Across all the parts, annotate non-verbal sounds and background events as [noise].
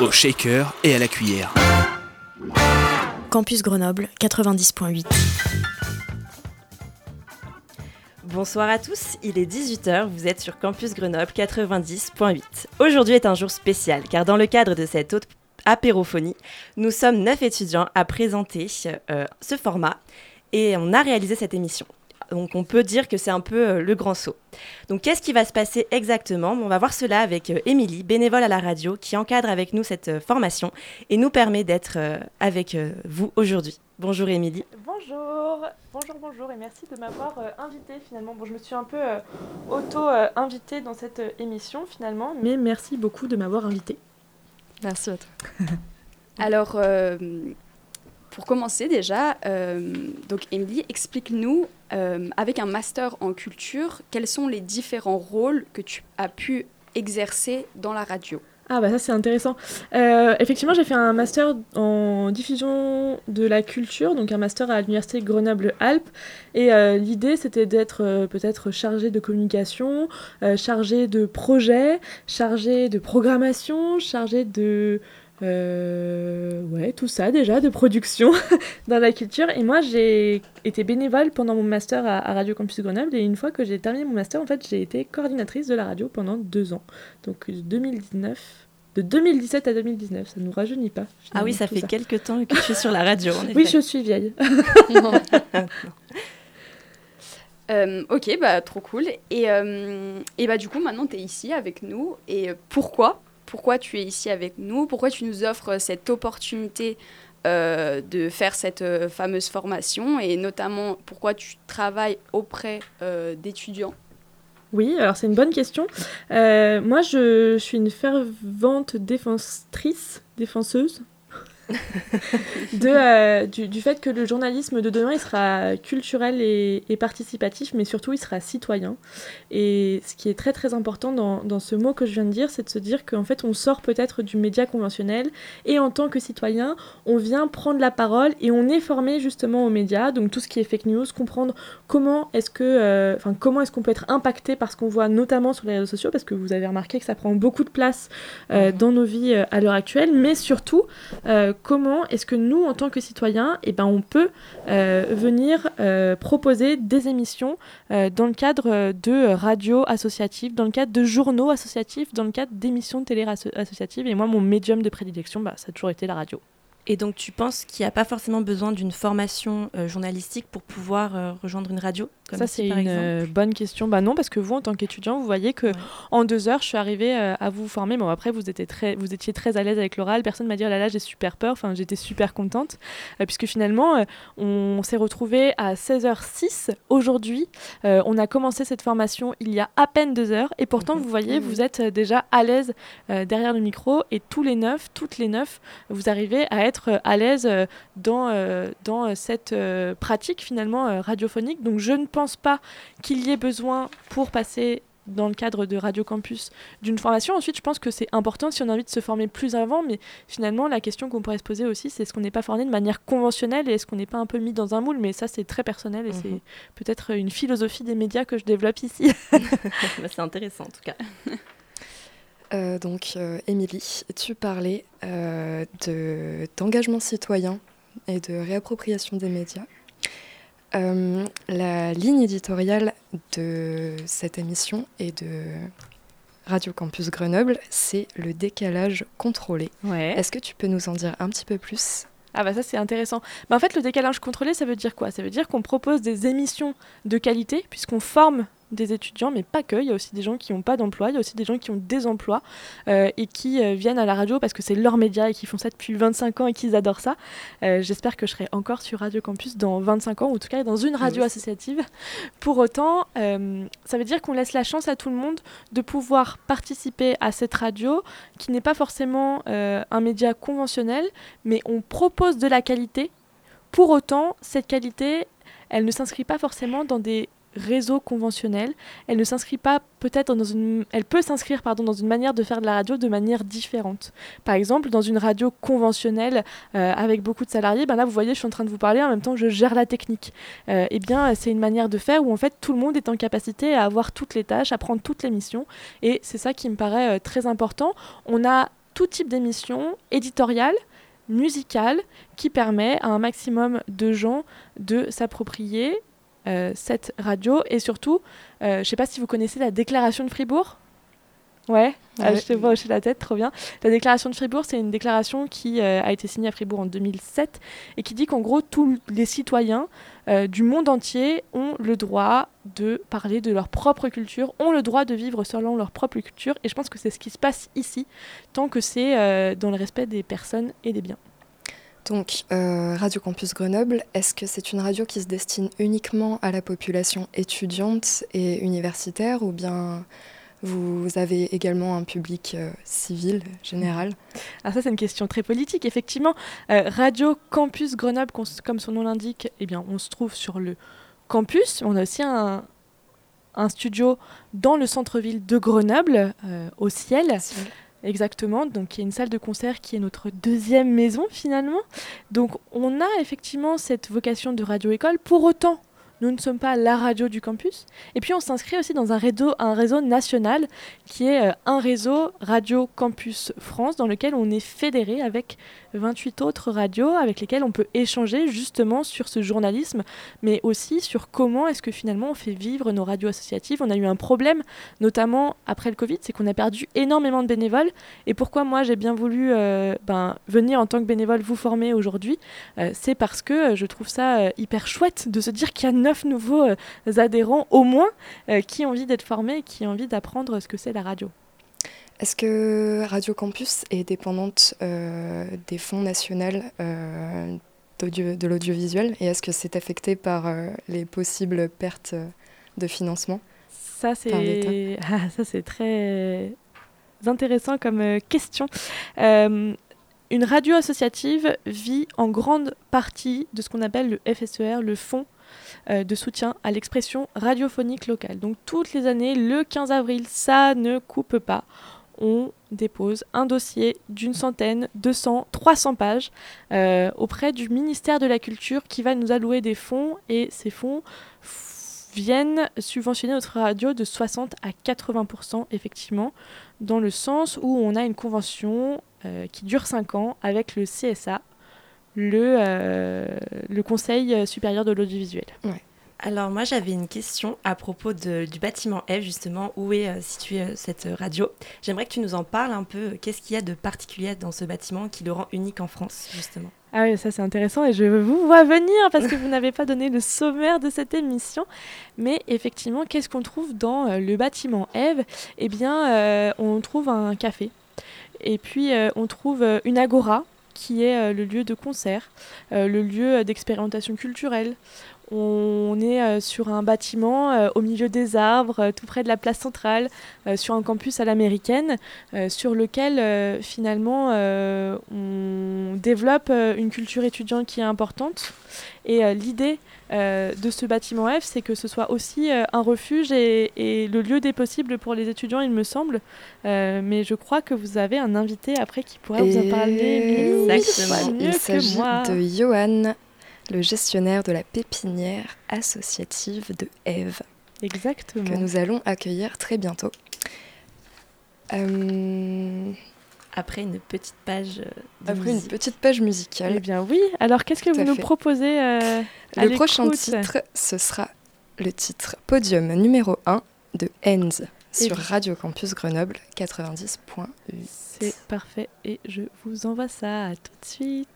Au shaker et à la cuillère. Campus Grenoble 90.8. Bonsoir à tous, il est 18h, vous êtes sur Campus Grenoble 90.8. Aujourd'hui est un jour spécial car dans le cadre de cette haute apérophonie, nous sommes neuf étudiants à présenter euh, ce format et on a réalisé cette émission. Donc on peut dire que c'est un peu euh, le grand saut. Donc qu'est-ce qui va se passer exactement? On va voir cela avec euh, Émilie, bénévole à la radio, qui encadre avec nous cette euh, formation et nous permet d'être avec vous aujourd'hui. Bonjour Émilie. Bonjour, bonjour, bonjour et merci de m'avoir euh, invité finalement. Bon, je me suis un peu euh, auto-invitée dans cette euh, émission finalement, mais merci beaucoup de m'avoir invitée. Merci à toi. [laughs] Alors, euh, pour commencer déjà, euh, donc Émilie, explique-nous, euh, avec un master en culture, quels sont les différents rôles que tu as pu exercer dans la radio Ah bah ça c'est intéressant. Euh, effectivement, j'ai fait un master en diffusion de la culture, donc un master à l'université Grenoble-Alpes. Et euh, l'idée c'était d'être peut-être chargé de communication, chargé de projet, chargé de programmation, chargé de... euh, ouais, tout ça déjà, de production [laughs] dans la culture. Et moi, j'ai été bénévole pendant mon master à, à Radio Campus Grenoble. Et une fois que j'ai terminé mon master, en fait, j'ai été coordinatrice de la radio pendant deux ans. Donc 2019, de 2017 à 2019, ça ne nous rajeunit pas. Ah oui, ça fait quelques temps que je suis sur la radio. en [laughs] Oui, je suis vieille. [laughs] Euh, Ok, bah trop cool. Et, euh, et bah du coup, maintenant tu es ici avec nous. Et pourquoi Pourquoi tu es ici avec nous Pourquoi tu nous offres cette opportunité euh, de faire cette euh, fameuse formation Et notamment, pourquoi tu travailles auprès euh, d'étudiants? Oui, alors c'est une bonne question. Moi, je suis une fervente défenseuse. [laughs] de, euh, du, du fait que le journalisme de demain il sera culturel et, et participatif, mais surtout il sera citoyen. Et ce qui est très très important dans, dans ce mot que je viens de dire, c'est de se dire qu'en fait on sort peut-être du média conventionnel et en tant que citoyen, on vient prendre la parole et on est formé justement aux médias, donc tout ce qui est fake news, comprendre comment est-ce que, euh, enfin comment est-ce qu'on peut être impacté par ce qu'on voit notamment sur les réseaux sociaux, parce que vous avez remarqué que ça prend beaucoup de place euh, dans nos vies à l'heure actuelle, mais surtout comment est-ce que nous, en tant que citoyens, eh ben, on peut euh, venir euh, proposer des émissions euh, dans le cadre de radios associatives, dans le cadre de journaux associatifs, dans le cadre d'émissions de télé asso- associatives. Et moi, mon médium de prédilection, bah, ça a toujours été la radio. Et donc tu penses qu'il n'y a pas forcément besoin d'une formation euh, journalistique pour pouvoir euh, rejoindre une radio comme ça, c'est une exemple euh, bonne question. Bah non, parce que vous, en tant qu'étudiant, vous voyez que Ouais. en deux heures, je suis arrivée euh, à vous former. Bon, après, vous étiez très, vous étiez très à l'aise avec l'oral. Personne m'a dit, oh là là, j'ai super peur. Enfin, j'étais super contente. puisque finalement, on s'est retrouvés à 16h06 aujourd'hui. On a commencé cette formation il y a à peine deux heures. Et pourtant, Mhm. vous voyez, Mhm. vous êtes déjà à l'aise derrière le micro. Et tous les neuf, toutes les neuf, vous arrivez à être euh, à l'aise euh, dans, euh, dans cette pratique finalement radiophonique. Donc je ne pense pas qu'il y ait besoin pour passer dans le cadre de Radio Campus d'une formation. Ensuite, je pense que c'est important si on a envie de se former plus avant, mais finalement, la question qu'on pourrait se poser aussi, c'est est-ce qu'on n'est pas formé de manière conventionnelle et est-ce qu'on n'est pas un peu mis dans un moule? Mais ça, c'est très personnel et Mhm. c'est peut-être une philosophie des médias que je développe ici. [laughs] Bah, C'est intéressant en tout cas. [laughs] Euh, donc, euh, Émilie, tu parlais euh, de- d'engagement citoyen et de réappropriation des médias. La ligne éditoriale de cette émission et de Radio Campus Grenoble, c'est le décalage contrôlé. Ouais. Est-ce que tu peux nous en dire un petit peu plus? Ah bah ça c'est intéressant. Bah en fait le décalage contrôlé ça veut dire quoi? Ça veut dire qu'on propose des émissions de qualité puisqu'on forme des étudiants, mais pas que. Il y a aussi des gens qui n'ont pas d'emploi, il y a aussi des gens qui ont des emplois euh, et qui euh, viennent à la radio parce que c'est leur média et qui font ça depuis 25 ans et qu'ils adorent ça. Euh, j'espère que je serai encore sur Radio Campus dans 25 ans, ou en tout cas dans une radio associative. Pour autant, ça veut dire qu'on laisse la chance à tout le monde de pouvoir participer à cette radio qui n'est pas forcément un média conventionnel, mais on propose de la qualité. Pour autant, cette qualité, elle ne s'inscrit pas forcément dans des réseau conventionnel. Elle ne s'inscrit pas peut-être dans une, elle peut s'inscrire pardon dans une manière de faire de la radio de manière différente. Par exemple, dans une radio conventionnelle euh, avec beaucoup de salariés, ben là vous voyez, je suis en train de vous parler en même temps je gère la technique. Euh, eh bien, c'est une manière de faire où en fait tout le monde est en capacité à avoir toutes les tâches, à prendre toutes les missions, et c'est ça qui me paraît euh, très important. On a tout type d'émissions éditoriales musicales qui permet à un maximum de gens de s'approprier cette radio. Et surtout, euh, je ne sais pas si vous connaissez la déclaration de Fribourg. Ouais, ah, je te vois hocher la tête, trop bien. La déclaration de Fribourg, c'est une déclaration qui euh, a été signée à Fribourg en 2007 et qui dit qu'en gros, tous les citoyens du monde entier ont le droit de parler de leur propre culture, ont le droit de vivre selon leur propre culture. Et je pense que c'est ce qui se passe ici, tant que c'est dans le respect des personnes et des biens. Donc, euh, Radio Campus Grenoble, est-ce que c'est une radio qui se destine uniquement à la population étudiante et universitaire ou bien vous avez également un public euh, civil général? Alors ah, ça c'est une question très politique. Effectivement, euh, Radio Campus Grenoble, comme son nom l'indique, eh bien on se trouve sur le campus. On a aussi un, studio dans le centre-ville de Grenoble, au ciel. Exactement, donc il y a une salle de concert qui est notre deuxième maison finalement. Donc on a effectivement cette vocation de radio-école. Pour autant, nous ne sommes pas la radio du campus. Et puis on s'inscrit aussi dans un réseau, un réseau national qui est euh, un réseau Radio Campus France dans lequel on est fédéré avec 28 autres radios avec lesquelles on peut échanger justement sur ce journalisme, mais aussi sur comment est-ce que finalement on fait vivre nos radios associatives. On a eu un problème, notamment après le Covid, c'est qu'on a perdu énormément de bénévoles. Et pourquoi moi j'ai bien voulu euh, ben, venir en tant que bénévole vous former aujourd'hui, euh, c'est parce que je trouve ça hyper chouette de se dire qu'il y a neuf nouveaux adhérents au moins qui ont envie d'être formés, qui ont envie d'apprendre ce que c'est la radio. Est-ce que Radio Campus est dépendante euh, des fonds nationaux euh, de l'audiovisuel? Et est-ce que c'est affecté par euh, les possibles pertes de financement Ça, c'est [laughs] ah, très intéressant comme question. une radio associative vit en grande partie de ce qu'on appelle le FSER, le Fonds de soutien à l'expression radiophonique locale. Donc toutes les années, le 15 avril, ça ne coupe pas on dépose un dossier d'une centaine, 200, 300 pages euh, auprès du ministère de la Culture qui va nous allouer des fonds et ces fonds viennent subventionner notre radio de 60 à 80% effectivement, dans le sens où on a une convention euh, qui dure 5 ans avec le CSA, le, euh, le Conseil supérieur de l'audiovisuel. Alors moi j'avais une question à propos du bâtiment F justement, où est euh, située euh, cette radio? J'aimerais que tu nous en parles un peu. Qu'est-ce qu'il y a de particulier dans ce bâtiment qui le rend unique en France justement? Ah oui, ça c'est intéressant et je vous vois venir parce que vous n'avez pas donné le sommaire de cette émission. Mais effectivement, qu'est-ce qu'on trouve dans euh, le bâtiment Eve Eh bien, on trouve un café et puis on trouve une agora qui est le lieu de concert, le lieu d'expérimentation culturelle. On est euh, sur un bâtiment euh, au milieu des arbres, euh, tout près de la place centrale, sur un campus à l'américaine, sur lequel finalement on développe une culture étudiante qui est importante. Et l'idée de ce bâtiment F, c'est que ce soit aussi un refuge et, le lieu des possibles pour les étudiants, il me semble. mais je crois que vous avez un invité après qui pourra vous en parler Exactement. il s'agit de Johan le gestionnaire de la pépinière associative de Eve. Exactement. Que nous allons accueillir très bientôt. Euh, Après une petite page. Euh, Après une petite page musicale. Eh bien oui. Alors qu'est-ce que vous nous proposez euh, Le prochain titre, ce sera le titre Podium numéro 1 de Enz sur Radio Campus Grenoble 90.8. C'est parfait et je vous envoie ça tout de suite.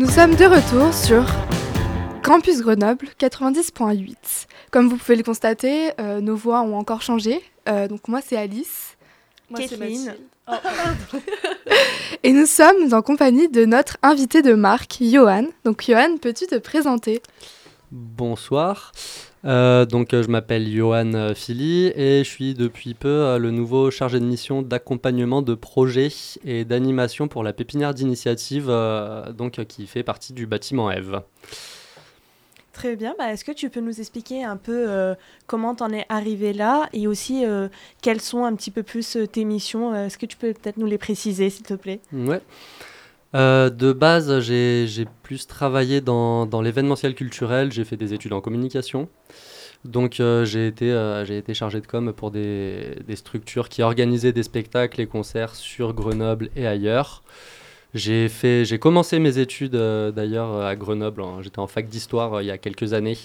Nous sommes de retour sur Campus Grenoble 90.8. Comme vous pouvez le constater, euh, nos voix ont encore changé. Euh, donc moi c'est Alice. Moi c'est Mathilde. Oh, [laughs] Et nous sommes en compagnie de notre invité de marque, Johan. Donc Johan, peux-tu te présenter? Bonsoir. Euh, donc je m'appelle Johan Philly et je suis depuis peu le nouveau chargé de mission d'accompagnement de projets et d'animation pour la pépinière d'initiative donc qui fait partie du bâtiment Eve. Très bien. Bah, Est-ce que tu peux nous expliquer un peu euh, comment tu en es arrivé là et aussi euh, quelles sont un petit peu plus euh, tes missions? Est-ce que tu peux peut-être nous les préciser, s'il te plaît? Ouais. De base, j'ai plus travaillé dans, l'événementiel culturel. J'ai fait des études en communication. Donc j'ai été, j'ai été chargé de com pour des, structures qui organisaient des spectacles et concerts sur Grenoble et ailleurs. J'ai commencé mes études euh, d'ailleurs à Grenoble. J'étais en fac d'histoire euh, il y a quelques années.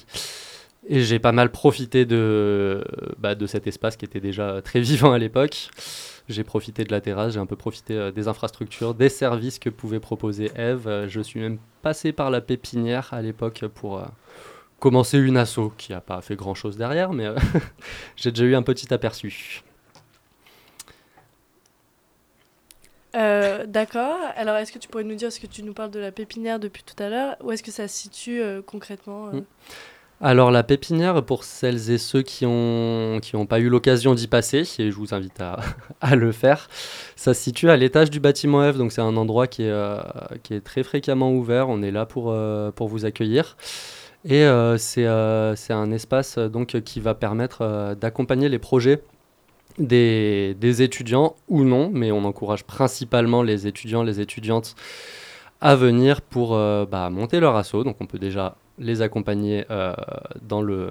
Et j'ai pas mal profité de, bah, de cet espace qui était déjà très vivant à l'époque. J'ai profité de la terrasse, j'ai un peu profité euh, des infrastructures, des services que pouvait proposer Eve. je suis même passé par la pépinière à l'époque pour commencer une asso qui n'a pas fait grand chose derrière, mais [laughs] j'ai déjà eu un petit aperçu. Euh, d'accord. Alors, est-ce que tu pourrais nous dire ce que tu nous parles de la pépinière depuis tout à l'heure? Où est-ce que ça se situe euh, concrètement euh? Alors, la pépinière, pour celles et ceux qui n'ont pas eu l'occasion d'y passer, et je vous invite [laughs] à, le faire, ça se situe à l'étage du bâtiment F. Donc, c'est un endroit qui est, est très fréquemment ouvert. On est là pour, pour vous accueillir. Et c'est un espace qui va permettre d'accompagner les projets des, étudiants ou non, mais on encourage principalement les étudiants, les étudiantes à venir pour euh, bah, monter leur assaut. Donc on peut déjà les accompagner euh, dans le...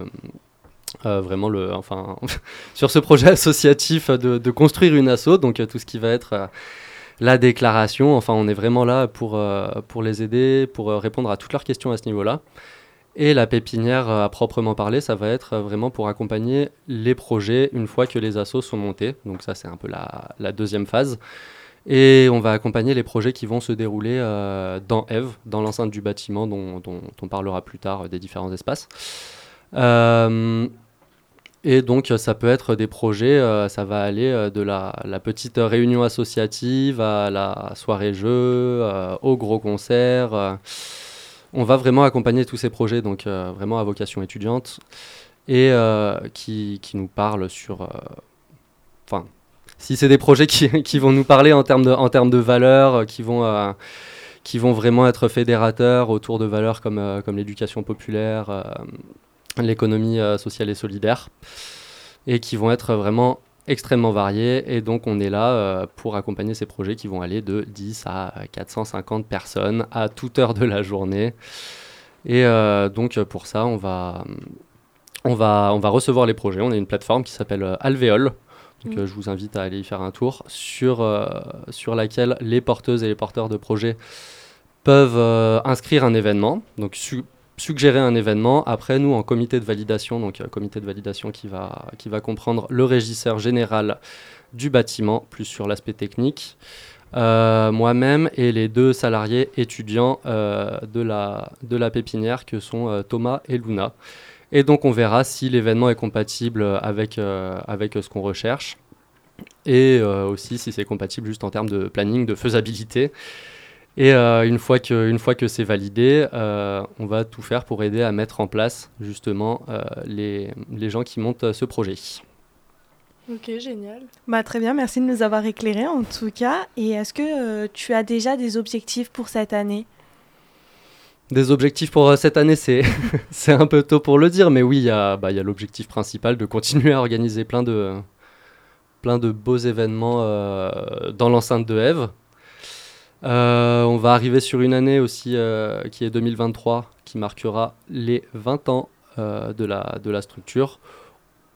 Euh, vraiment le, enfin, [laughs] sur ce projet associatif de, construire une asso, donc tout ce qui va être la déclaration, enfin on est vraiment là pour, pour les aider, pour répondre à toutes leurs questions à ce niveau-là. Et la pépinière euh, à proprement parler, ça va être euh, vraiment pour accompagner les projets une fois que les assos sont montés. Donc ça, c'est un peu la, deuxième phase. Et on va accompagner les projets qui vont se dérouler euh, dans Eve, dans l'enceinte du bâtiment dont, on parlera plus tard des différents espaces. et donc ça peut être des projets, ça va aller de la, petite réunion associative à la soirée jeu, au gros concert on va vraiment accompagner tous ces projets, donc euh, vraiment à vocation étudiante, et euh, qui, nous parlent sur... Euh, enfin, si c'est des projets [laughs] qui, vont nous parler en termes de, valeurs, qui vont, qui vont vraiment être fédérateurs autour de valeurs comme, comme l'éducation populaire, l'économie sociale et solidaire, et qui vont être vraiment extrêmement variés et donc on est là euh, pour accompagner ces projets qui vont aller de 10 à 450 personnes à toute heure de la journée. Et euh, donc pour ça, on va, on, va, on va recevoir les projets. On a une plateforme qui s'appelle euh, Alvéole. Donc mm. je vous invite à aller y faire un tour sur, sur laquelle les porteuses et les porteurs de projets peuvent inscrire un événement. Donc suggérer un événement. Après, nous, en comité de validation, donc un comité de validation qui va, qui va comprendre le régisseur général du bâtiment, plus sur l'aspect technique, euh, moi-même et les deux salariés étudiants euh, de, la, de la pépinière que sont euh, Thomas et Luna. Et donc on verra si l'événement est compatible avec, avec ce qu'on recherche et aussi si c'est compatible juste en termes de planning, de faisabilité. Et euh, une fois que, une fois que c'est validé, euh, on va tout faire pour aider à mettre en place justement euh, les, les, gens qui montent ce projet. Ok, génial. Bah, très bien, merci de nous avoir éclairés en tout cas. Et est-ce que tu as déjà des objectifs pour cette année? Des objectifs pour cette année, [laughs] c'est un peu tôt pour le dire, mais oui, il y a, bah, l'objectif principal de continuer à organiser plein de, plein de beaux événements dans l'enceinte de Eve. Euh, on va arriver sur une année aussi euh, qui est 2023, qui marquera les 20 ans euh, de, la, de la structure.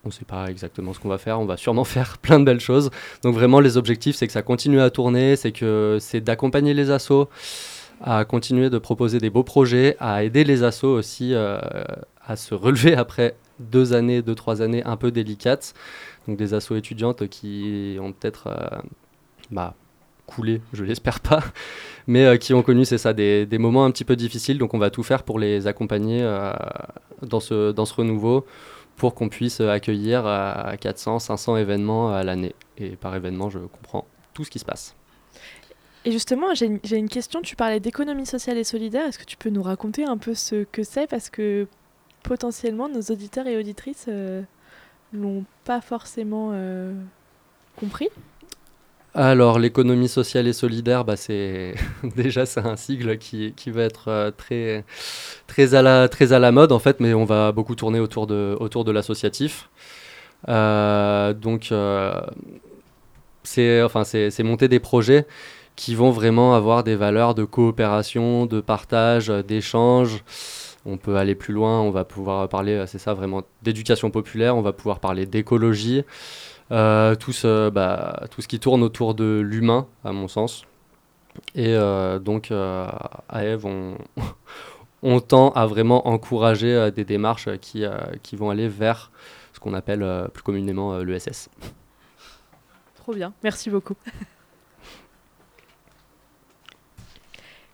On ne sait pas exactement ce qu'on va faire, on va sûrement [laughs] faire plein de belles choses. Donc vraiment les objectifs, c'est que ça continue à tourner, c'est que c'est d'accompagner les assos, à continuer de proposer des beaux projets, à aider les assos aussi à se relever [laughs] après deux années, deux, trois années un peu délicates. Donc des assos étudiantes qui ont peut-être bah, coulé, je l'espère pas, [laughs] mais qui ont connu, c'est ça, des, des, moments un petit peu difficiles. Donc on va tout faire pour les accompagner dans, ce, dans ce renouveau pour qu'on puisse accueillir à 400, 500 événements à l'année. Et par événement, je comprends tout ce qui se passe. Et justement, j'ai une, question. Tu parlais d'économie sociale et solidaire. Est-ce que tu peux nous raconter un peu ce que c'est? Parce que potentiellement, nos auditeurs et auditrices euh, l'ont pas forcément euh, compris. Alors, l'économie sociale et solidaire, bah, c'est [laughs] déjà c'est un sigle qui, qui va être euh, très, très, à la, très à la mode en fait, mais on va beaucoup tourner autour de, autour de l'associatif. Euh, donc, c'est enfin, monter des projets qui vont vraiment avoir des valeurs de coopération, de partage, d'échange. On peut aller plus loin, on va pouvoir parler, c'est ça vraiment, d'éducation populaire, on va pouvoir parler d'écologie, euh, tout, ce, bah, tout ce qui tourne autour de l'humain, à mon sens. Et euh, donc, euh, à Eve, on, [laughs] on, tend à vraiment encourager des démarches qui, qui vont aller vers ce qu'on appelle plus communément l'ESS. Trop bien, merci beaucoup. [laughs]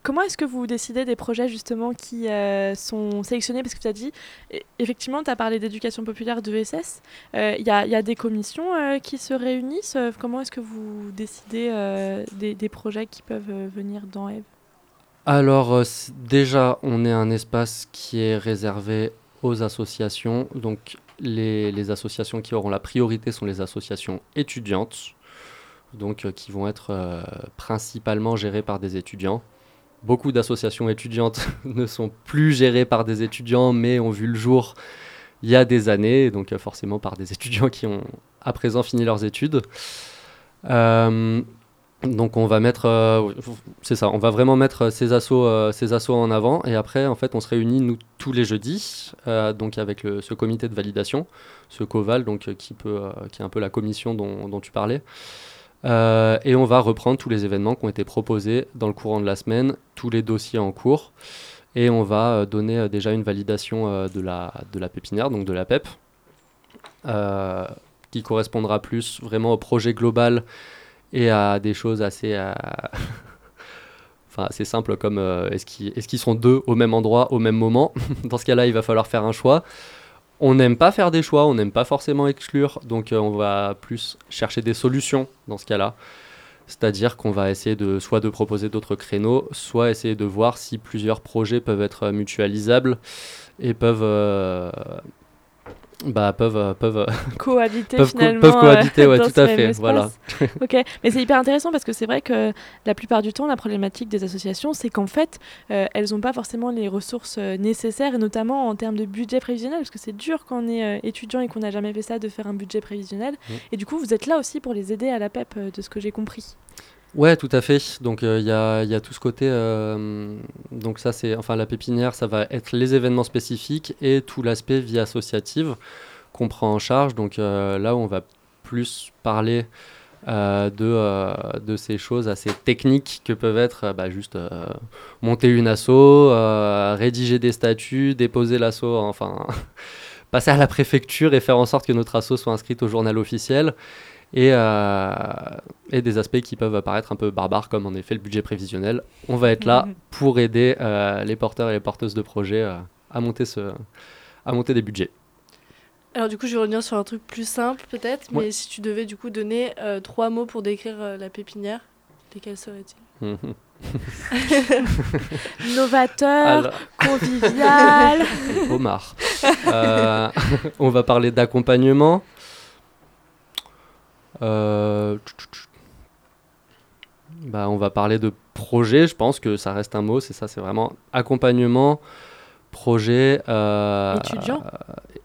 Comment est-ce que vous décidez des projets justement qui euh, sont sélectionnés? Parce que tu as dit, e, effectivement, tu as parlé d'éducation populaire de SS. Il euh, y, a, des commissions euh, qui se réunissent. Comment est-ce que vous décidez des, projets qui peuvent venir dans Eve? Alors, déjà, on est un espace qui est réservé aux associations. Donc, les, les associations qui auront la priorité sont les associations étudiantes, donc qui vont être principalement gérées par des étudiants beaucoup d'associations étudiantes [laughs] ne sont plus gérées par des étudiants, mais ont vu le jour il y a des années, donc euh, forcément par des [laughs] étudiants qui ont à présent fini leurs études. Euh, donc on va mettre, euh, c'est ça, on va vraiment mettre ces assos, ces en avant, et après en fait on se réunit nous tous les jeudis, donc avec ce comité de validation, ce Coval, donc qui peut, qui est un peu la commission dont tu parlais. Euh, et on va reprendre tous les événements qui ont été proposés dans le courant de la semaine, tous les dossiers en cours. Et on va euh, donner euh, déjà une validation de, la, de la pépinière, donc de la PEP, qui correspondra plus vraiment au projet global et à des choses assez, [laughs] enfin, assez simples comme est-ce qu'ils est sont deux au même endroit au même moment [laughs] Dans ce cas-là, il va falloir faire un choix. On n'aime pas faire des choix, on n'aime pas forcément exclure, donc euh, on va plus chercher des solutions dans ce cas-là. C'est-à-dire qu'on va essayer de soit de proposer d'autres créneaux, soit essayer de voir si plusieurs projets peuvent être mutualisables et peuvent euh, bah, peuvent, euh, peuvent euh, [laughs] cohabiter peuvent finalement. peuvent cohabiter, ouais, tout à fait. Voilà. ok, mais c'est hyper intéressant parce que c'est vrai que la plupart du temps, la problématique des associations, c'est qu'en fait, euh, elles n'ont pas forcément les ressources nécessaires, et notamment en termes de budget prévisionnel, parce que c'est dur quand on est étudiant et qu'on n'a jamais fait ça de faire un budget prévisionnel. Mmh. Et du coup, vous êtes là aussi pour les aider à la PEP, de ce que j'ai compris. Ouais, tout à fait. Donc il y, a, tout ce côté. donc ça, c'est enfin la pépinière, ça va être les événements spécifiques et tout l'aspect vie associative qu'on prend en charge. Donc là, on va plus parler de, de ces choses assez techniques que peuvent être bah, juste monter une asso, rédiger des statuts, déposer l'asso, enfin [laughs] passer à la préfecture et faire en sorte que notre asso soit inscrite au journal officiel et, euh, et, des aspects qui peuvent paraître un peu barbares, comme en effet le budget prévisionnel. On va être là mhm. pour aider euh, les porteurs et les porteuses de projets euh, à, monter ce, à monter des budgets. Alors du coup, je vais revenir sur un truc plus simple peut-être, mais si tu devais du coup donner trois mots pour décrire la pépinière, lesquels seraient-ils? Mhm. [laughs] Novateur, convivial. [laughs] Omar. [laughs] on va parler d'accompagnement, euh, bah, on va parler de projet, je pense que ça reste un mot, c'est ça, c'est vraiment accompagnement, projet. Euh, étudiant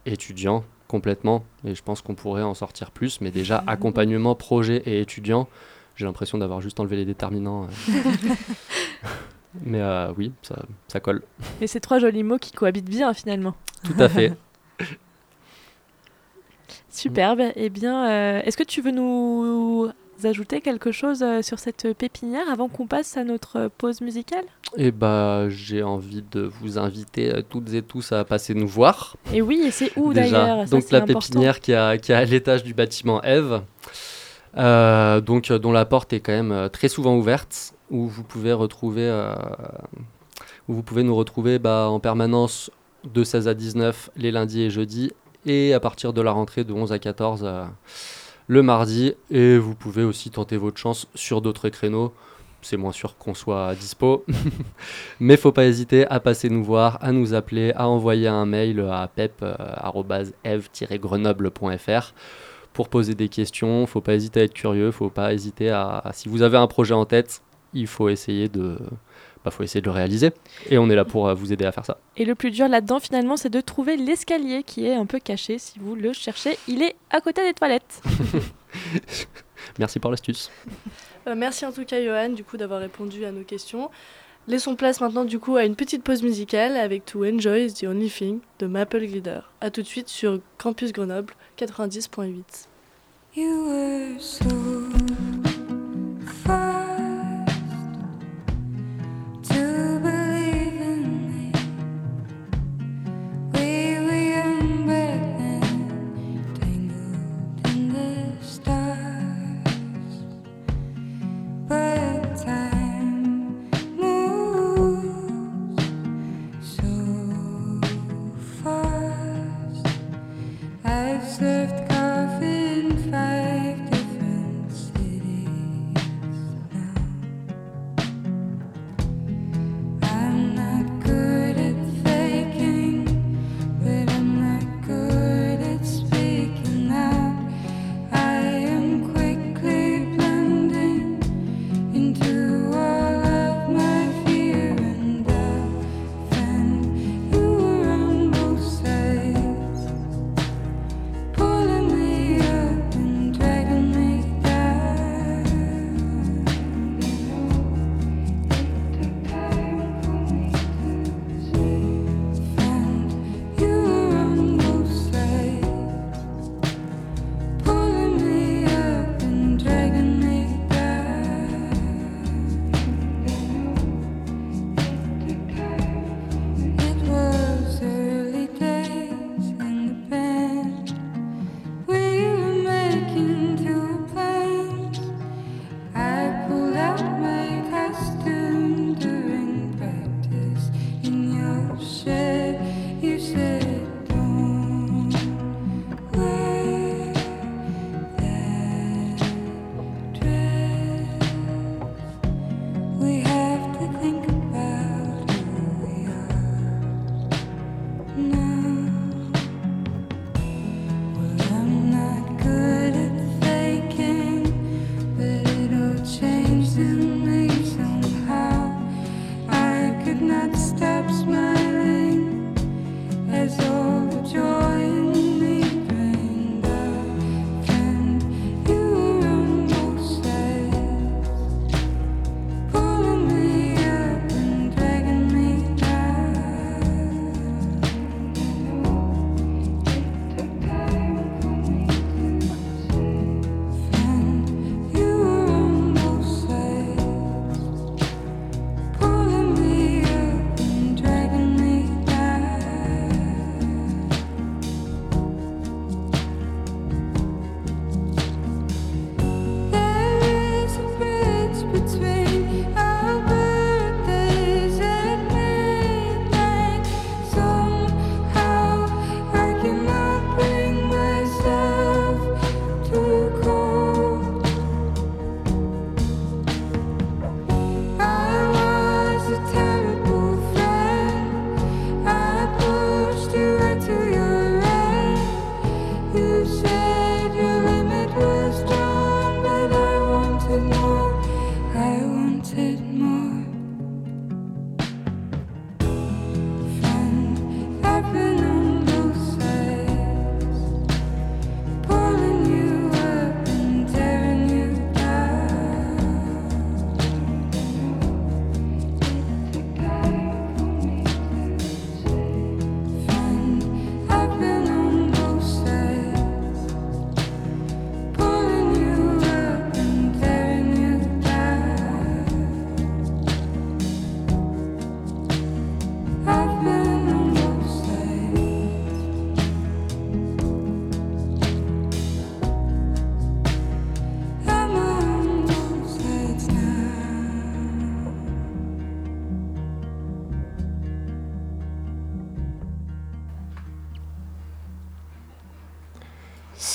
Étudiant, complètement. Et je pense qu'on pourrait en sortir plus, mais déjà, accompagnement, projet et étudiant, j'ai l'impression d'avoir juste enlevé les déterminants. Euh. [laughs] mais oui, ça, ça colle. Et ces trois jolis mots qui cohabitent bien finalement. Tout à fait. [laughs] Superbe. Eh bien, euh, est-ce que tu veux nous ajouter quelque chose euh, sur cette pépinière avant qu'on passe à notre pause musicale? Eh bah, j'ai envie de vous inviter euh, toutes et tous à passer nous voir. Et oui, et c'est où d'ailleurs? Donc la pépinière qui, a, qui est à l'étage du bâtiment Eve. donc dont la porte est quand même très souvent ouverte, où vous pouvez retrouver, où vous pouvez nous retrouver bah, en permanence de 16 à 19 les lundis et jeudis, et à partir de la rentrée de 11 à 14 le mardi. Et vous pouvez aussi tenter votre chance sur d'autres créneaux. C'est moins sûr qu'on soit dispo. [laughs] Mais faut pas hésiter à passer nous voir, à nous appeler, à envoyer un mail à pep.ev-grenoble.fr pour poser des questions. Faut pas hésiter à être curieux. Faut pas hésiter à. Si vous avez un projet en tête, il faut essayer de bah, faut essayer de le réaliser. Et on est là pour euh, vous aider à faire ça. Et le plus dur là-dedans, finalement, c'est de trouver l'escalier qui est un peu caché. Si vous le cherchez, il est à côté des toilettes. [laughs] merci pour l'astuce. Euh, merci en tout cas, Johan, du coup, d'avoir répondu à nos questions. Laissons place maintenant du coup à une petite pause musicale avec To Enjoy is the Only Thing de Maple Glider. A tout de suite sur Campus Grenoble 90.8. pulling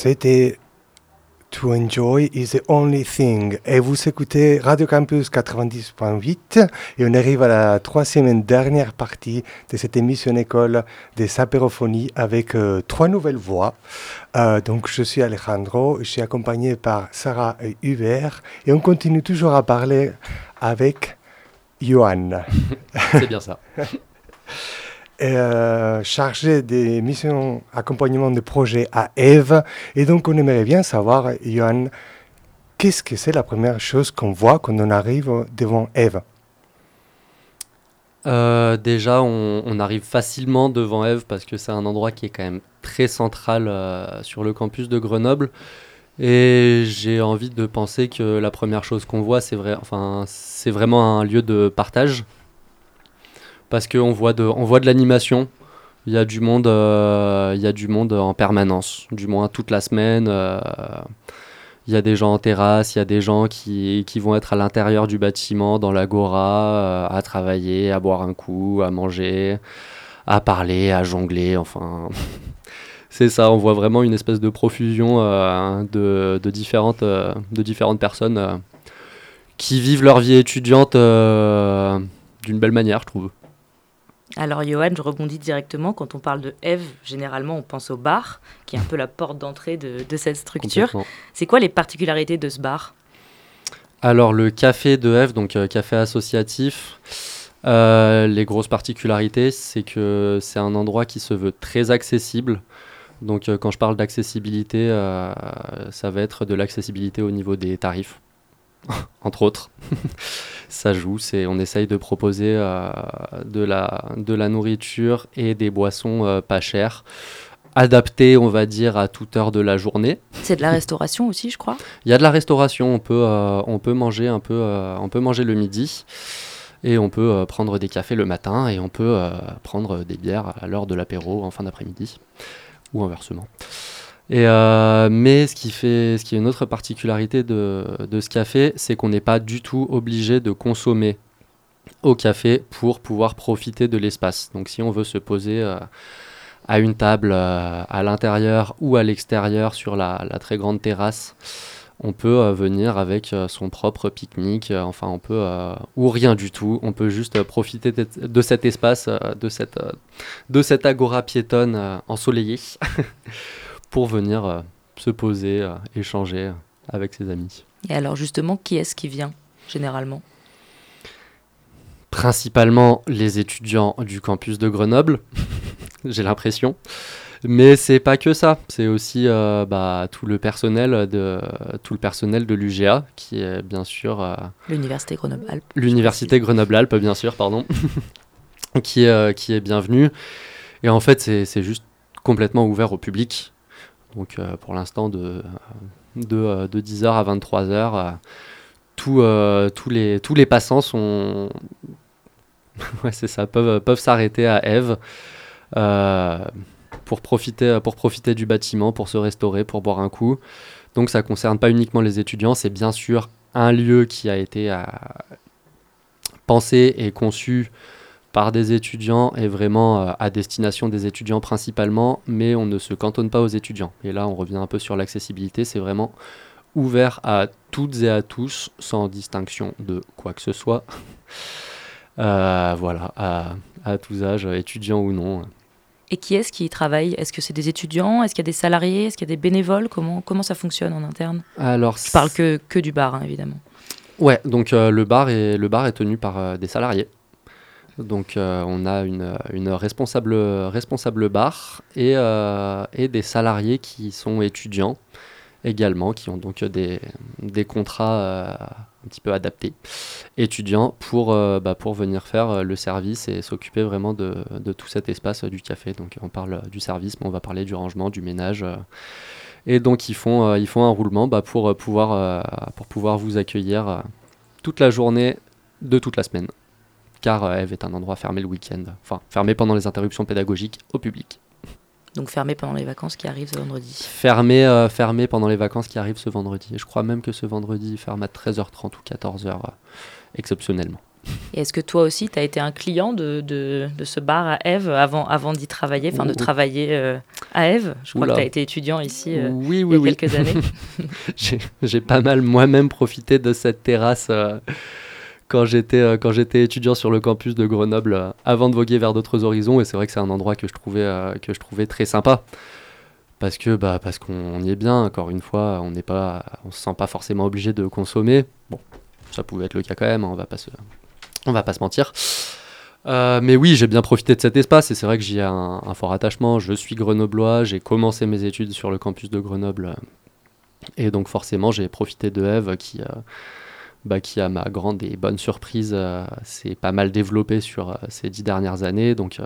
C'était To Enjoy is the Only Thing. Et vous écoutez Radio Campus 90.8 et on arrive à la troisième et dernière partie de cette émission école des apérophonies avec euh, trois nouvelles voix. Euh, donc je suis Alejandro, je suis accompagné par Sarah et Hubert et on continue toujours à parler avec Johan. [laughs] C'est bien ça. [laughs] Euh, chargé des missions accompagnement de projets à Eve. Et donc, on aimerait bien savoir, Johan, qu'est-ce que c'est la première chose qu'on voit quand on arrive devant Eve? Euh, déjà, on, arrive facilement devant Eve parce que c'est un endroit qui est quand même très central euh, sur le campus de Grenoble. Et j'ai envie de penser que la première chose qu'on voit, c'est vrai, enfin, c'est vraiment un lieu de partage parce qu'on voit de, on voit de l'animation. Il y a du monde, euh, il y a du monde en permanence, du moins toute la semaine. Euh, il y a des gens en terrasse, il y a des gens qui, qui vont être à l'intérieur du bâtiment, dans l'agora, euh, à travailler, à boire un coup, à manger, à parler, à jongler, enfin. [laughs] c'est ça, on voit vraiment une espèce de profusion de, de, différentes, de différentes personnes qui vivent leur vie étudiante d'une belle manière, je trouve. Alors Johan, je rebondis directement. Quand on parle de Eve, généralement on pense au bar, qui est un peu la porte d'entrée de, cette structure. C'est quoi les particularités de ce bar? Alors le café de Eve, donc euh, café associatif, euh, les grosses particularités, c'est que c'est un endroit qui se veut très accessible. Donc euh, quand je parle d'accessibilité, ça va être de l'accessibilité au niveau des tarifs, [laughs] entre autres. [laughs] ça joue. C'est, on essaye de proposer euh, de, la, de la nourriture et des boissons euh, pas chères adaptées, on va dire, à toute heure de la journée. C'est de la [laughs] restauration aussi, je crois? Il y a de la restauration. On peut, euh, on peut manger un peu, on peut manger le midi. Et on peut prendre des cafés le matin et on peut prendre des bières à l'heure de l'apéro en fin d'après-midi ou inversement. Euh, mais ce qui, fait, ce qui est une autre particularité de, ce café, c'est qu'on n'est pas du tout obligé de consommer au café pour pouvoir profiter de l'espace. Donc si on veut se poser euh, à une table euh, à l'intérieur ou à l'extérieur sur la, la, très grande terrasse, on peut venir avec son propre pique-nique, enfin on peut, ou rien du tout, on peut juste profiter de, de cet espace, de, cette, de cette agora piétonne ensoleillée. [laughs] pour venir euh, se poser, euh, échanger avec ses amis. Et alors justement, qui est-ce qui vient généralement? Principalement les étudiants du campus de Grenoble, [laughs] j'ai l'impression. Mais c'est pas que ça, c'est aussi euh, bah, tout le personnel de tout le personnel de l'UGA qui est bien sûr l'université Grenoble-Alpes. L'université Grenoble-Alpes, bien sûr, pardon, [laughs] qui est qui est bienvenue. Et en fait, c'est juste complètement ouvert au public. Donc euh, pour l'instant, de, de, 10h à 23h, euh, tous, les, tous les passants sont... [laughs] ouais, c'est ça, peuvent, peuvent s'arrêter à Eve. Euh, pour profiter, pour profiter du bâtiment, pour se restaurer, pour boire un coup. Donc ça ne concerne pas uniquement les étudiants, c'est bien sûr un lieu qui a été pensé et conçu par des étudiants et vraiment euh, à destination des étudiants principalement, mais on ne se cantonne pas aux étudiants. Et là, on revient un peu sur l'accessibilité, c'est vraiment ouvert à toutes et à tous, sans distinction de quoi que ce soit. [laughs] Euh, voilà, à, tous âges, étudiants ou non. Et qui est-ce qui y travaille? Est-ce que c'est des étudiants? Est-ce qu'il y a des salariés? Est-ce qu'il y a des bénévoles? Comment, comment ça fonctionne en interne? Alors, Je parle que, que du bar, hein, évidemment. Ouais, donc euh, le, bar est, le bar est tenu par des salariés. Donc euh, on a une, responsable, bar et, euh, et, des salariés qui sont étudiants également, qui ont donc des, contrats euh, un petit peu adaptés, étudiants, pour, bah, venir faire le service et s'occuper vraiment de, tout cet espace du café. Donc on parle du service, mais on va parler du rangement, du ménage. et donc ils font, un roulement bah, pour pouvoir vous accueillir toute la journée de toute la semaine car euh, Eve est un endroit fermé le week-end, enfin fermé pendant les interruptions pédagogiques au public. Donc fermé pendant les vacances qui arrivent ce vendredi. Fermé, euh, fermé pendant les vacances qui arrivent ce vendredi. Et je crois même que ce vendredi, il ferme à 13h30 ou 14h, euh, exceptionnellement. Et est-ce que toi aussi, tu as été un client de, de, de ce bar à Eve avant, avant d'y travailler, enfin de travailler euh, à Eve Je crois que tu as été étudiant ici euh, oui, oui, il y a quelques années. [laughs] J'ai pas mal moi-même profité de cette terrasse euh, quand j'étais quand j'étais étudiant sur le campus de Grenoble avant de voguer vers d'autres horizons. Et c'est vrai que c'est un endroit que je trouvais, que je trouvais très sympa. Parce que bah parce qu'on y est bien encore une fois on n'est pas on se sent pas forcément obligé de consommer. Bon ça pouvait être le cas quand même hein, on va pas on va pas se mentir. Euh, mais oui j'ai bien profité de cet espace et c'est vrai que j'y ai un, fort attachement. Je suis grenoblois j'ai commencé mes études sur le campus de Grenoble et donc forcément j'ai profité de Eve qui euh, bah, qui à ma grande et bonne surprise s'est euh, pas mal développé sur ces dix dernières années. Donc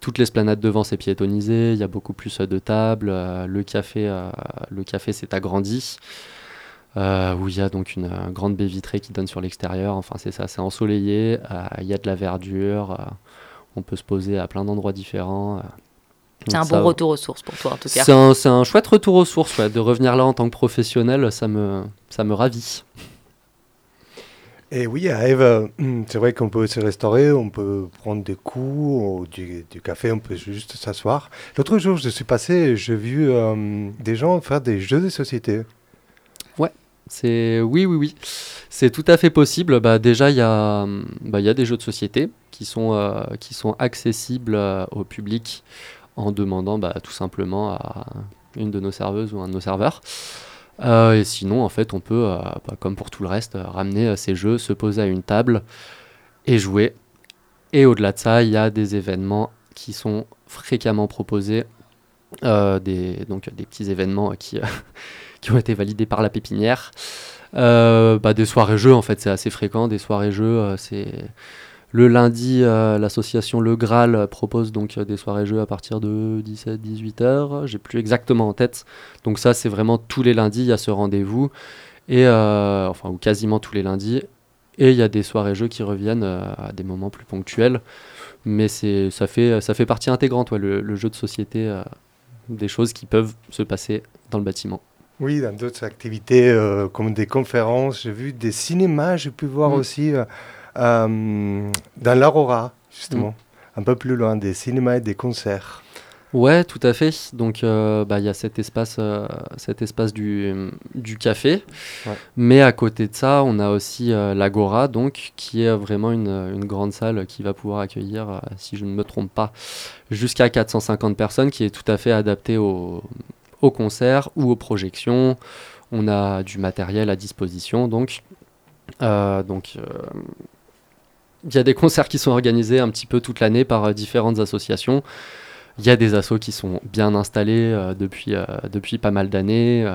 toute l'esplanade devant s'est piétonnisée, il y a beaucoup plus de tables, euh, le café, euh, le café s'est agrandi, euh, où il y a donc une, grande baie vitrée qui donne sur l'extérieur, enfin c'est ça, c'est ensoleillé, il y a de la verdure, on peut se poser à plein d'endroits différents. c'est un bon retour aux sources pour toi en tout cas. C'est un, chouette retour aux sources, de revenir là en tant que professionnel, ça me, ça me ravit. Et oui, à Eve, c'est vrai qu'on peut se restaurer, on peut prendre des coups, du, café, on peut juste s'asseoir. L'autre jour, je suis passé, j'ai vu euh, des gens faire des jeux de société. Ouais, c'est oui, oui, oui, c'est tout à fait possible. Bah, déjà, il y a, bah, y a des jeux de société qui sont euh, qui sont accessibles euh, au public en demandant bah, tout simplement à une de nos serveuses ou un de nos serveurs. Euh, et sinon, en fait, on peut, euh, bah, comme pour tout le reste, euh, ramener ces jeux, se poser à une table et jouer. Et au-delà de ça, il y a des événements qui sont fréquemment proposés, des, donc des petits événements [laughs] qui, ont été validés par la pépinière. Bah, des soirées-jeux, en fait, c'est assez fréquent. Des soirées-jeux, c'est le lundi, euh, l'association Le Graal propose donc euh, des soirées-jeux à partir de 17-18 heures. J'ai plus exactement en tête. Donc ça, c'est vraiment tous les lundis, il y a ce rendez-vous. Et euh, enfin, ou quasiment tous les lundis. Et il y a des soirées-jeux qui reviennent à des moments plus ponctuels. Mais ça, fait, ça fait partie intégrante, le, jeu de société, des choses qui peuvent se passer dans le bâtiment. Oui, dans d'autres activités comme des conférences, j'ai vu des cinémas, j'ai pu voir mm. aussi euh, dans l'Aurora, justement, mm. un peu plus loin des cinémas et des concerts. Ouais, tout à fait. Donc, euh, bah, il y a cet espace, euh, cet espace du, du café. Mais à côté de ça, on a aussi l'Agora, donc, qui est vraiment une, une, grande salle qui va pouvoir accueillir, si je ne me trompe pas, jusqu'à 450 personnes, qui est tout à fait adaptée aux, aux concerts ou aux projections. On a du matériel à disposition, donc. donc il y a des concerts qui sont organisés un petit peu toute l'année par euh, différentes associations. Il y a des assos qui sont bien installés euh, depuis, euh, depuis pas mal d'années,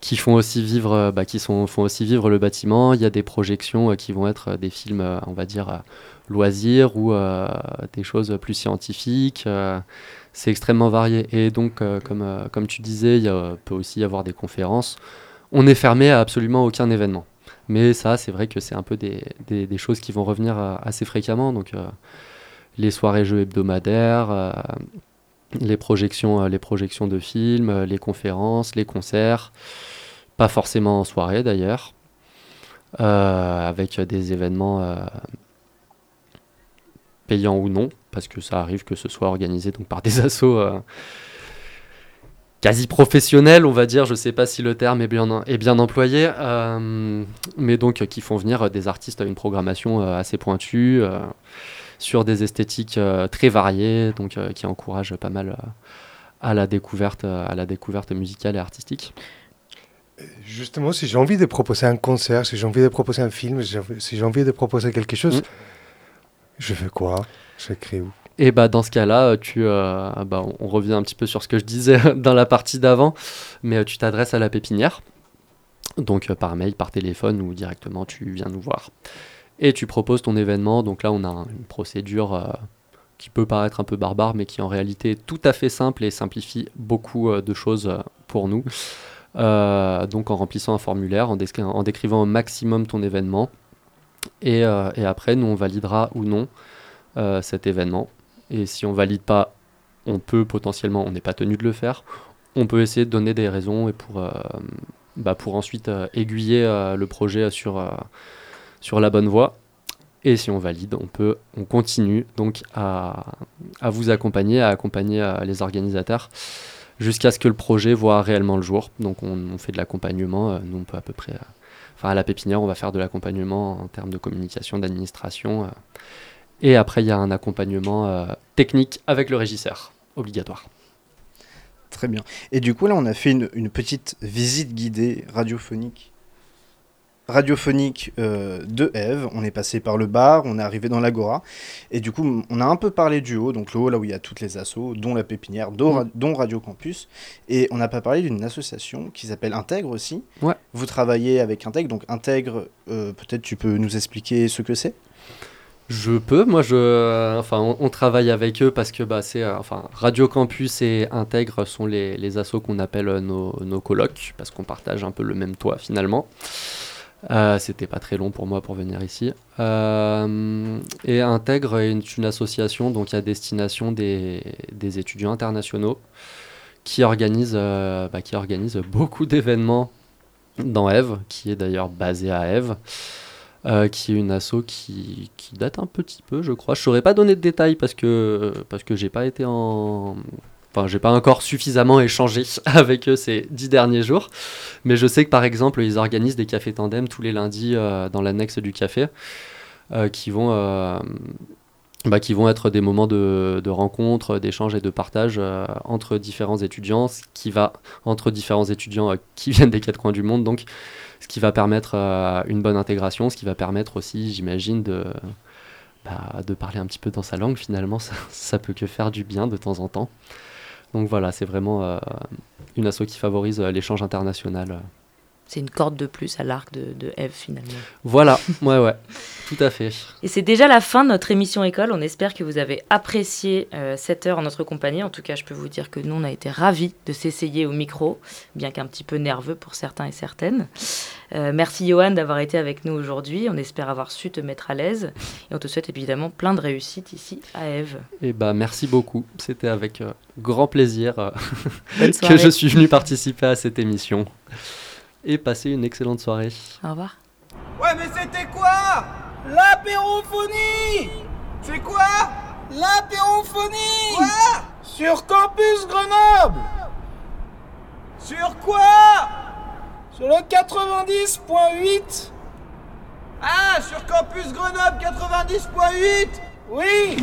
qui font aussi vivre, bah, qui sont, font aussi vivre le bâtiment. Il y a des projections qui vont être des films, on va dire, loisirs ou des choses plus scientifiques. c'est extrêmement varié. Et donc, comme, comme tu disais, il peut aussi y avoir des conférences. On est fermé à absolument aucun événement. Mais ça, c'est vrai que c'est un peu des, des, choses qui vont revenir euh, assez fréquemment. Donc, euh, les soirées jeux hebdomadaires, euh, les, projections, les projections de films, les conférences, les concerts. Pas forcément en soirée d'ailleurs. avec des événements payants ou non, parce que ça arrive que ce soit organisé donc, par des [laughs] assos quasi professionnels, on va dire. Je ne sais pas si le terme est bien, est bien employé, euh, mais donc qui font venir des artistes à une programmation euh, assez pointue, euh, sur des esthétiques très variées, donc qui encouragent pas mal à la découverte, à la découverte musicale et artistique. Justement, si j'ai envie de proposer un concert, si j'ai envie de proposer un film, si j'ai envie de proposer quelque chose, mm. je fais quoi? Je crée où? Et bah dans ce cas-là, tu, euh, bah, on revient un petit peu sur ce que je disais [laughs] dans la partie d'avant, mais euh, tu t'adresses à la pépinière, donc euh, par mail, par téléphone ou directement tu viens nous voir. Et tu proposes ton événement, donc là on a une procédure qui peut paraître un peu barbare, mais qui en réalité est tout à fait simple et simplifie beaucoup de choses pour nous. donc en remplissant un formulaire, en, décrivant au maximum ton événement, et, après nous on validera ou non cet événement et si on valide pas, on peut potentiellement, on n'est pas tenu de le faire, on peut essayer de donner des raisons et pour, euh, bah pour ensuite euh, aiguiller euh, le projet sur, sur la bonne voie. Et si on valide, on peut, on continue donc à, à vous accompagner, à accompagner les organisateurs jusqu'à ce que le projet voit réellement le jour. Donc on, fait de l'accompagnement. Nous, on peut à peu près, enfin à la pépinière, on va faire de l'accompagnement en termes de communication, d'administration. Et après, il y a un accompagnement technique avec le régisseur, obligatoire. Très bien. Et du coup, là, on a fait une petite visite guidée radiophonique radiophonique euh, de Eve. On est passé par le bar, on est arrivé dans l'agora. Et du coup, on a un peu parlé du haut, donc le haut là où il y a toutes les assos, dont la pépinière, dont, mm. Radio Campus. Et on n'a pas parlé d'une association qui s'appelle Intègre aussi. Ouais. Vous travaillez avec Intègre, donc Intègre, euh, peut-être tu peux nous expliquer ce que c'est? Je peux, moi je, enfin on, travaille avec eux parce que bah c'est, euh, enfin Radio Campus et Intègre sont les, les assos qu'on appelle nos, nos colocs parce qu'on partage un peu le même toit finalement. Euh, c'était pas très long pour moi pour venir ici. Euh, et Intègre est une, association donc à destination des, des étudiants internationaux qui organise, euh, bah, qui organise beaucoup d'événements dans Eve, qui est d'ailleurs basée à Eve. Qui est une asso qui, qui, date un petit peu, je crois. Je ne saurais pas donner de détails parce que, parce que j'ai pas été en, Enfin, j'ai pas encore suffisamment échangé [laughs] avec eux ces dix derniers jours, mais je sais que par exemple, ils organisent des cafés tandem tous les lundis euh, dans l'annexe du café, euh, qui vont euh, bah, qui vont être des moments de, rencontre, d'échange et de partage entre différents étudiants, qui va entre différents étudiants qui [laughs] viennent des quatre coins du monde, donc ce qui va permettre une bonne intégration, ce qui va permettre aussi, j'imagine, de bah, de parler un petit peu dans sa langue. Finalement, ça, ça peut que faire du bien de temps en temps. Donc voilà, c'est vraiment euh, une asso qui favorise euh, l'échange international. C'est une corde de plus à l'arc de, de Eve finalement. Voilà, [laughs] ouais, ouais, tout à fait. Et c'est déjà la fin de notre émission école. On espère que vous avez apprécié euh, cette heure en notre compagnie. En tout cas, je peux vous dire que nous, on a été ravis de s'essayer au micro, bien qu'un petit peu nerveux pour certains et certaines. Euh, merci Johan d'avoir été avec nous aujourd'hui. On espère avoir su te mettre à l'aise. Et on te souhaite évidemment plein de réussite ici à Eve. Et eh bah, merci beaucoup. C'était avec euh, grand plaisir [laughs] que je suis venu participer à cette émission et passer une excellente soirée. Au revoir. Ouais, mais c'était quoi? L'apérophonie! C'est quoi? L'apérophonie! Quoi? Sur Campus Grenoble! Sur quoi? Sur le 90.8 Ah, sur Campus Grenoble 90.8 Oui